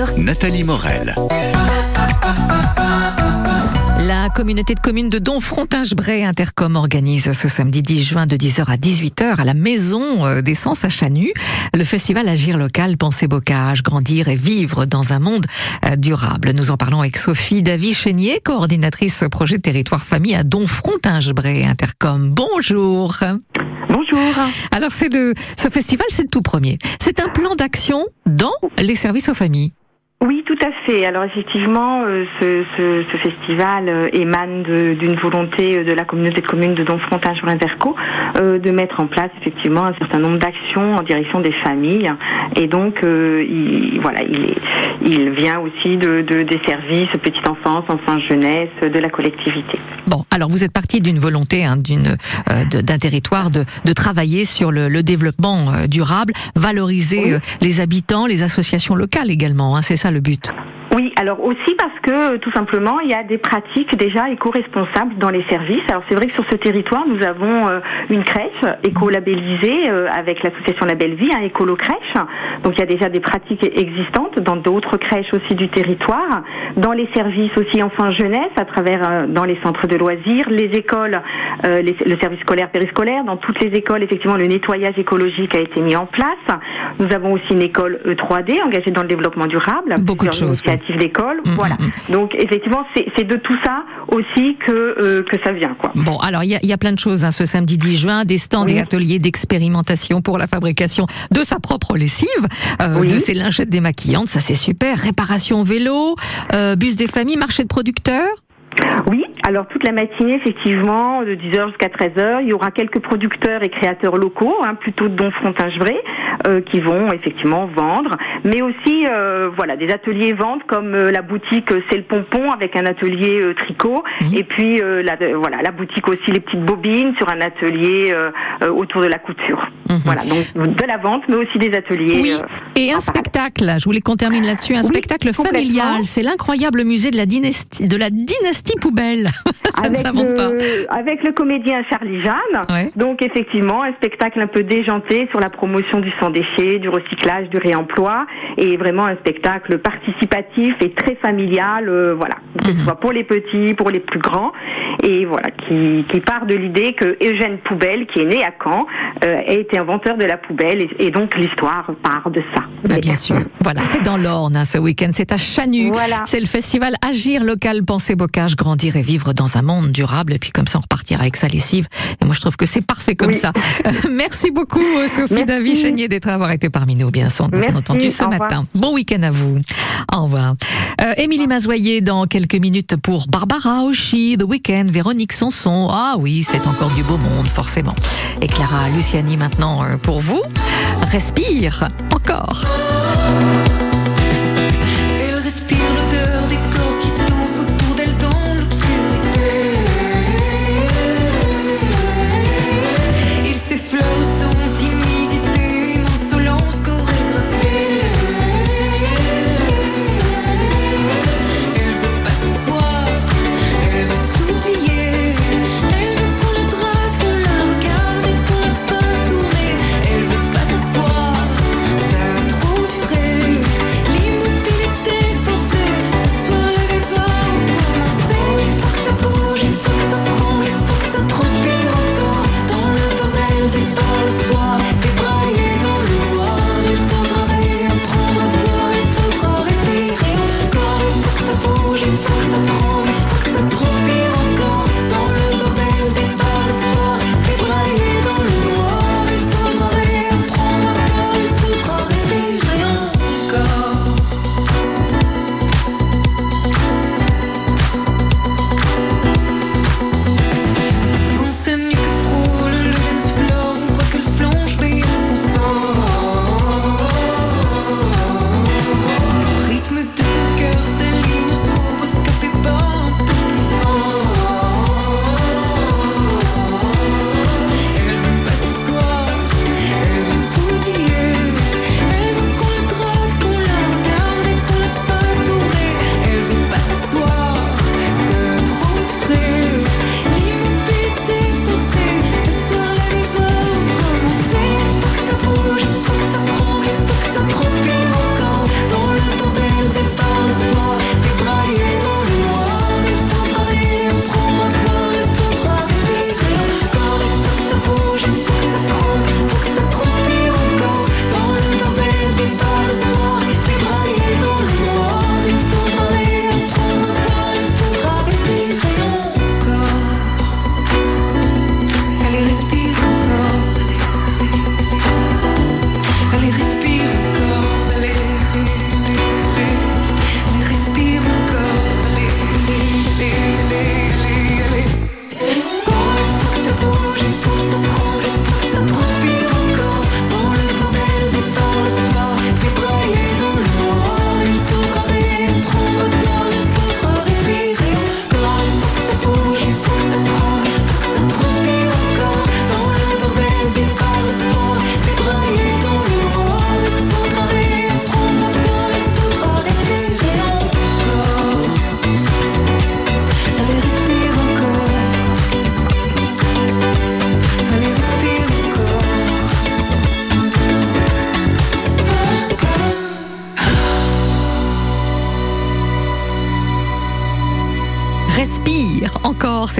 Culture, Nathalie Morel. La communauté de communes de Donfrontinge-Bray Intercom organise ce samedi 10 juin de 10h à 18h à la Maison euh, d'Essence à Chanu le festival Agir local, penser bocage, grandir et vivre dans un monde euh, durable. Nous en parlons avec Sophie Davy-Chénier, coordinatrice projet territoire famille à Donfrontinge-Bray Intercom. Bonjour. Bonjour. Alors c'est le, ce festival, c'est le tout premier. C'est un plan d'action dans les services aux familles. Oui, tout à fait. Alors effectivement, euh, ce, ce, ce, festival euh, émane d'une volonté euh, de la communauté de communes de Donfrontin sur euh, de mettre en place effectivement un certain nombre d'actions en direction des familles. Et donc, il, voilà, il, est, il vient aussi de, de, des services petite enfance, enfance jeunesse, de la collectivité. Bon, alors vous êtes parti d'une volonté, hein, d'une d'un territoire de, de travailler sur le, le développement durable, valoriser Oui. les habitants, les associations locales également. Hein, c'est ça le but. Oui, alors aussi parce que tout simplement il y a des pratiques déjà éco-responsables dans les services. Alors c'est vrai que sur ce territoire nous avons euh, une crèche éco-labellisée euh, avec l'association La Belle Vie, un écolo crèche. Donc il y a déjà des pratiques existantes dans d'autres crèches aussi du territoire, dans les services aussi enfants jeunesse à travers euh, dans les centres de loisirs, les écoles, euh, les- le service scolaire périscolaire, dans toutes les écoles effectivement le nettoyage écologique a été mis en place. Nous avons aussi une école E3D engagée dans le développement durable. Beaucoup de choses, initiatives d'école, Mm, voilà. mm, Donc effectivement, c'est de tout ça aussi que euh, que ça vient, quoi. Bon, alors il y y a plein de choses hein, ce samedi 10 juin, des stands Oui. et ateliers d'expérimentation pour la fabrication de sa propre lessive, euh, Oui. de ses lingettes démaquillantes, ça c'est super, réparation vélo, euh, bus des familles, marché de producteurs. Oui, alors toute la matinée, effectivement, de 10h jusqu'à 13h, il y aura quelques producteurs et créateurs locaux, hein, plutôt de Donfrontinge-Bray, euh, qui vont effectivement vendre, mais aussi euh, voilà des ateliers ventes comme euh, la boutique euh, C'est le Pompon avec un atelier euh, tricot, Mhm. et puis euh, la, voilà la boutique aussi les petites bobines sur un atelier euh, euh, autour de la couture. Mhm. Voilà, donc de la vente, mais aussi des ateliers. Oui, et un spectacle, je voulais qu'on termine là-dessus, un Oui, spectacle familial, c'est l'incroyable musée de la dynastie, de la dynastie poubelle. ça ne avec s'invente pas. le, avec le comédien Charlie Jeanne. Ouais. Donc effectivement, un spectacle un peu déjanté sur la promotion du sans déchet, du recyclage, du réemploi, et vraiment un spectacle participatif et très familial, euh, voilà, que Mhm. ce soit pour les petits, pour les plus grands, et voilà, qui, qui part de l'idée que Eugène Poubelle, qui est né à Caen, euh, a été inventeur de la poubelle, et, et donc l'histoire part de ça. Bah, bien sûr. Voilà, c'est dans l'Orne hein, ce week-end, c'est à Chanu. Voilà. C'est le festival Agir local, penser bocage, grandir et vivre dans un monde durable. Et puis comme ça, on repartira avec sa lessive. Et moi, je trouve que c'est parfait comme Oui. ça. Euh, merci beaucoup, euh, Sophie. Davy Chénier, d'être avoir été parmi nous, bien, sûr, bien entendu, ce matin. Bon week-end à vous. Au revoir. Euh, Émilie Mazoyer, dans quelques minutes pour Barbara Oshi, The Weekend, Véronique Sanson. Ah oui, c'est encore du beau monde, forcément. Et Clara Luciani, maintenant, euh, pour vous. Respire. Elle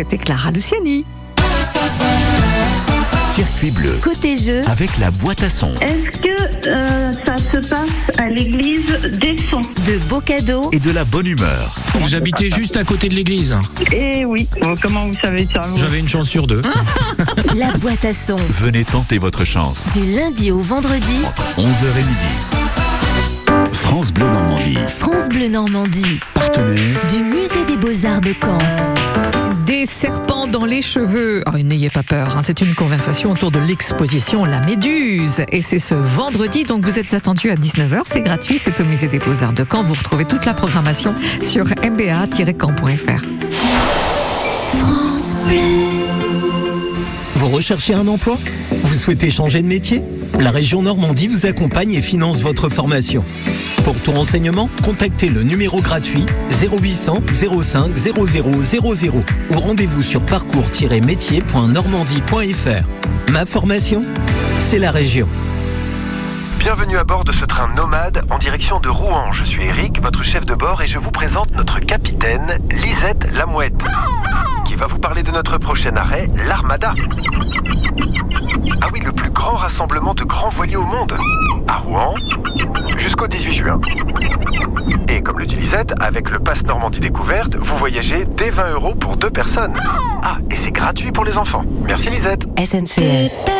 c'était Clara Luciani. Circuit bleu Côté jeu, avec la boîte à son Est-ce que euh, ça se passe à l'église des sons? De beaux cadeaux, et de la bonne humeur. Vous habitez juste à côté de l'église. Eh oui. comment vous savez ça J'avais une chance sur deux. la boîte à son. Venez tenter votre chance Du lundi au vendredi, entre 11h et midi. France Bleu Normandie, France Bleu Normandie, partenaire du musée des beaux-arts de Caen. Des serpents dans les cheveux. Oh, N'ayez pas peur, hein, c'est une conversation autour de l'exposition La Méduse. Et c'est ce vendredi, donc vous êtes attendus à 19h, c'est gratuit, c'est au musée des Beaux-Arts de Caen. Vous retrouvez toute la programmation sur mba-caen.fr. Vous recherchez un emploi? Vous souhaitez changer de métier? La région Normandie vous accompagne et finance votre formation. Pour tout renseignement, contactez le numéro gratuit 0800 05 0000 ou rendez-vous sur parcours-métier.normandie.fr. Ma formation, c'est la région. Bienvenue à bord de ce train nomade en direction de Rouen. Je suis Eric, votre chef de bord, et je vous présente notre capitaine, Lisette Lamouette, qui va vous parler de notre prochain arrêt, l'Armada. Ah oui, le plus grand rassemblement de grands voiliers au monde. À Rouen, jusqu'au 18 juin. Et comme le dit Lisette, avec le Pass Normandie Découverte, vous voyagez dès 20 euros pour deux personnes. Ah, et c'est gratuit pour les enfants. Merci Lisette. SNCF.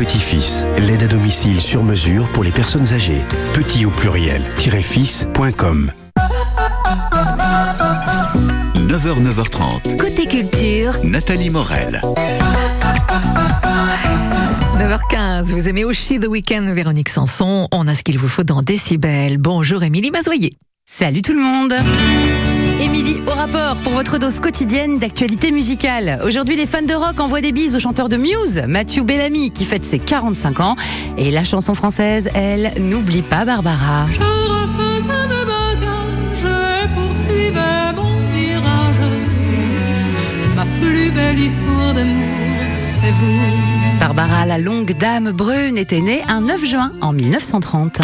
Petit-fils, l'aide à domicile sur mesure pour les personnes âgées. Petit au pluriel, fils.com. 9h, 9h30. Côté culture, Nathalie Morel. 9h15, vous aimez Oshi The Weekend, Véronique Sanson. On a ce qu'il vous faut dans Décibel. Bonjour Émilie Mazoyer. Salut tout le monde Émilie au rapport pour votre dose quotidienne d'actualité musicale. Aujourd'hui, les fans de rock envoient des bises au chanteur de Muse, Mathieu Bellamy, qui fête ses 45 ans. Et la chanson française, elle, n'oublie pas Barbara. Je refaisais mes bagages et poursuivais mon virage. Ma plus belle histoire d'amour, c'est vous. Barbara, la longue dame brune, était née un 9 juin en 1930.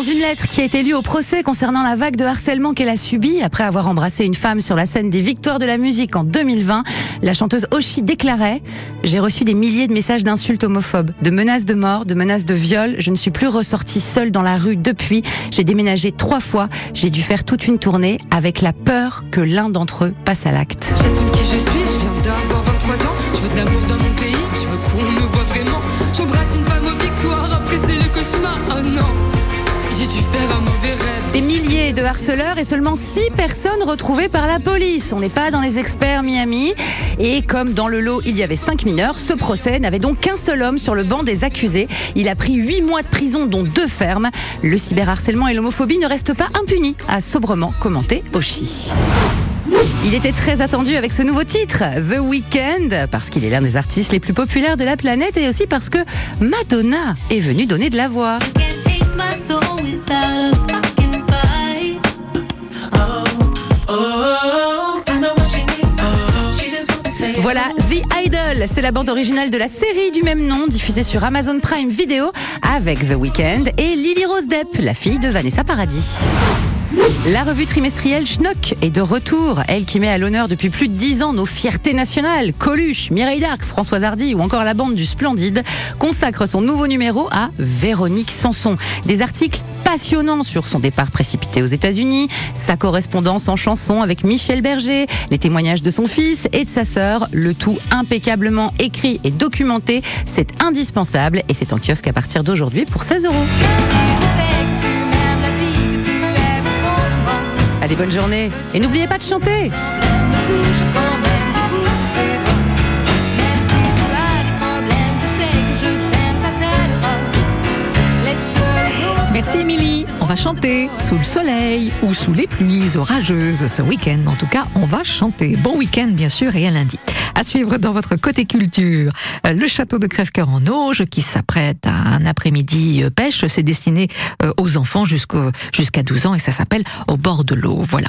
Dans une lettre qui a été lue au procès concernant la vague de harcèlement qu'elle a subie après avoir embrassé une femme sur la scène des Victoires de la musique en 2020, la chanteuse Oshi déclarait J'ai reçu des milliers de messages d'insultes homophobes, de menaces de mort, de menaces de viol. Je ne suis plus ressortie seule dans la rue depuis. J'ai déménagé trois fois. J'ai dû faire toute une tournée avec la peur que l'un d'entre eux passe à l'acte. J'assume qui je suis, je viens d'avoir 23 ans. Je veux de l'amour dans mon pays, je veux qu'on me voit vraiment. J'embrasse une femme aux victoires, après c'est le cauchemar. Oh non, Des milliers de harceleurs et seulement six personnes retrouvées par la police. On n'est pas dans les experts Miami. Et comme dans le lot, il y avait cinq mineurs, ce procès n'avait donc qu'un seul homme sur le banc des accusés. Il a pris huit mois de prison, dont deux fermes. Le cyberharcèlement et l'homophobie ne restent pas impunis, a sobrement commenté Oshi. Il était très attendu avec ce nouveau titre, The Weeknd, parce qu'il est l'un des artistes les plus populaires de la planète et aussi parce que Madonna est venue donner de la voix. Voilà The Idol, c'est la bande originale de la série du même nom diffusée sur Amazon Prime Video avec The Weeknd et Lily Rose Depp, la fille de Vanessa Paradis. La revue trimestrielle Schnock est de retour, elle qui met à l'honneur depuis plus de dix ans nos fiertés nationales. Coluche, Mireille Darc, Françoise Hardy ou encore la bande du Splendide consacre son nouveau numéro à Véronique Sanson. Des articles passionnants sur son départ précipité aux États-Unis, sa correspondance en chanson avec Michel Berger, les témoignages de son fils et de sa sœur, le tout impeccablement écrit et documenté. C'est indispensable et c'est en kiosque à partir d'aujourd'hui pour 16 euros. Allez, bonne journée. Et n'oubliez pas de chanter. Merci Émilie. On va chanter sous le soleil ou sous les pluies orageuses ce week-end. En tout cas, on va chanter. Bon week-end bien sûr et à lundi. À suivre dans votre côté culture, euh, le château de Crèvecoeur en Auge qui s'apprête à un après-midi euh, pêche. C'est destiné euh, aux enfants jusqu'à 12 ans et ça s'appelle Au bord de l'eau. Voilà.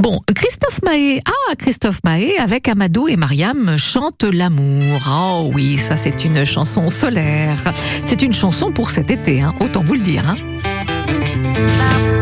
Bon, Christophe Mahé. Ah, Christophe Mahé avec Amadou et Mariam chante l'amour. Oh oui, ça c'est une chanson solaire. C'est une chanson pour cet été, hein, autant vous le dire. Hein.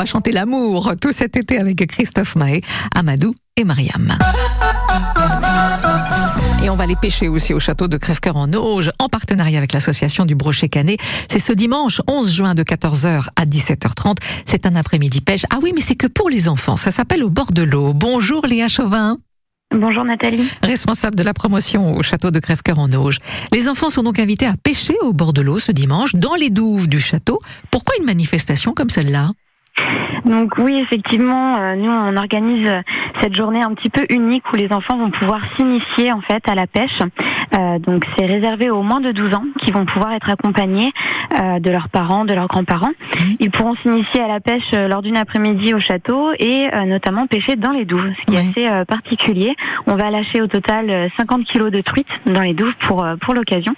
Va chanter l'amour tout cet été avec Christophe Mahé, Amadou et Mariam. Et on va aller pêcher aussi au château de Crèvecoeur en Auge, en partenariat avec l'association du Brochet Canet. C'est ce dimanche 11 juin de 14h à 17h30. C'est un après-midi pêche. Ah oui, mais c'est que pour les enfants. Ça s'appelle au bord de l'eau. Bonjour Léa Chauvin. Bonjour Nathalie. Responsable de la promotion au château de Crèvecoeur en Auge. Les enfants sont donc invités à pêcher au bord de l'eau ce dimanche, dans les douves du château. Pourquoi une manifestation comme celle-là? Donc oui, effectivement, euh, nous on organise euh, cette journée un petit peu unique où les enfants vont pouvoir s'initier en fait à la pêche. Euh, donc c'est réservé aux moins de 12 ans qui vont pouvoir être accompagnés euh, de leurs parents, de leurs grands-parents. Ils pourront s'initier à la pêche euh, lors d'une après-midi au château et euh, notamment pêcher dans les douves, ce qui est assez euh, particulier. On va lâcher au total euh, 50 kilos de truites dans les douves pour euh, pour l'occasion.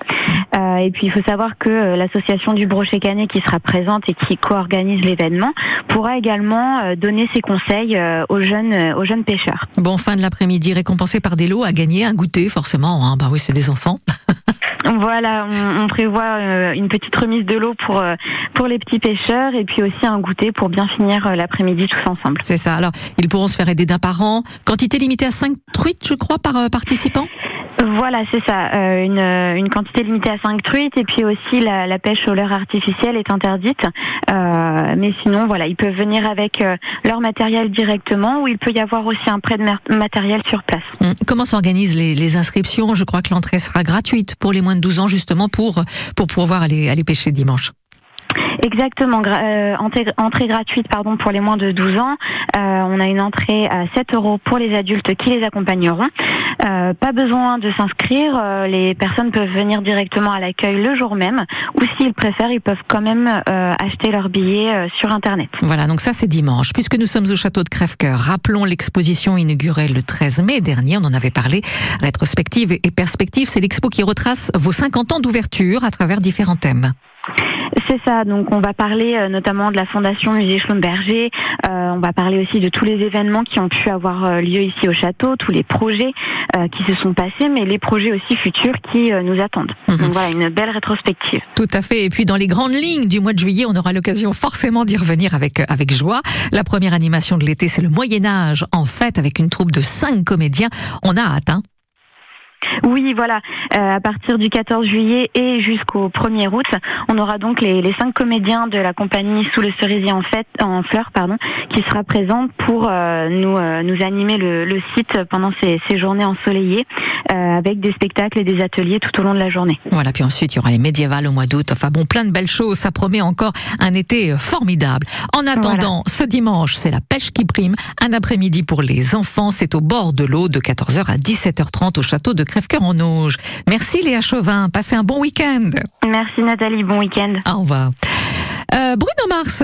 Euh, et puis il faut savoir que euh, l'association du Brochet Canet qui sera présente et qui co-organise l'événement pourra également euh, donner ses conseils euh, aux jeunes euh, aux jeunes pêcheurs. Bon, fin de l'après-midi, récompensé par des lots à gagner, un goûter forcément. Hein. Bah oui, c'est des enfants. Voilà, on, on prévoit euh, une petite remise de l'eau pour euh, pour les petits pêcheurs et puis aussi un goûter pour bien finir euh, l'après-midi tous ensemble. C'est ça. Alors, ils pourront se faire aider d'un parent. Quantité limitée à 5 truites, je crois, par participant Voilà, c'est ça. Euh, une, euh, une quantité limitée à 5 truites et puis aussi la, la pêche au leurre artificiel est interdite. Euh, mais sinon, voilà, ils peuvent venir avec euh, leur matériel directement ou il peut y avoir aussi un prêt de matériel sur place. Hum, Comment s'organisent les, les inscriptions? Je crois que l'entrée sera gratuite pour les moins de 12 ans, justement, pour, pour pouvoir aller, aller pêcher dimanche. Exactement, euh, entrée, gratuite pardon pour les moins de 12 ans. Euh, on a une entrée à 7 euros pour les adultes qui les accompagneront. Euh, pas besoin de s'inscrire, les personnes peuvent venir directement à l'accueil le jour même, ou s'ils préfèrent, ils peuvent quand même acheter leur billet euh, sur internet. Voilà, donc ça c'est dimanche. Puisque nous sommes au château de Crèvecoeur, rappelons l'exposition inaugurée le 13 mai dernier, on en avait parlé. Rétrospective et perspective, c'est l'expo qui retrace vos 50 ans d'ouverture à travers différents thèmes. C'est ça, donc on va parler euh, notamment de la Fondation Musée Schlumberger, euh, on va parler aussi de tous les événements qui ont pu avoir euh, lieu ici au château, tous les projets euh, qui se sont passés, mais les projets aussi futurs qui euh, nous attendent. Donc voilà, une belle rétrospective. Tout à fait. Et puis dans les grandes lignes du mois de juillet, on aura l'occasion forcément d'y revenir avec avec joie. La première animation de l'été, c'est le Moyen Âge en fête avec une troupe de cinq comédiens. On a hâte. Oui, voilà. Euh, à partir du 14 juillet et jusqu'au 1er août, on aura donc les, les cinq comédiens de la compagnie Sous le cerisier en fête, en fleurs, pardon, qui sera présente pour euh, nous euh, nous animer le, le site pendant ces, ces journées ensoleillées, avec des spectacles et des ateliers tout au long de la journée. Voilà, puis ensuite il y aura les médiévales au mois d'août. Enfin bon, plein de belles choses. Ça promet encore un été formidable. En attendant, ce dimanche, c'est la pêche qui prime. Un après-midi pour les enfants. C'est au bord de l'eau de 14h à 17h30 au château de Crèvecoeur en Auge. Merci Léa Chauvin. Passez un bon week-end. Merci Nathalie, bon week-end. Au revoir. Euh, Bruno Mars.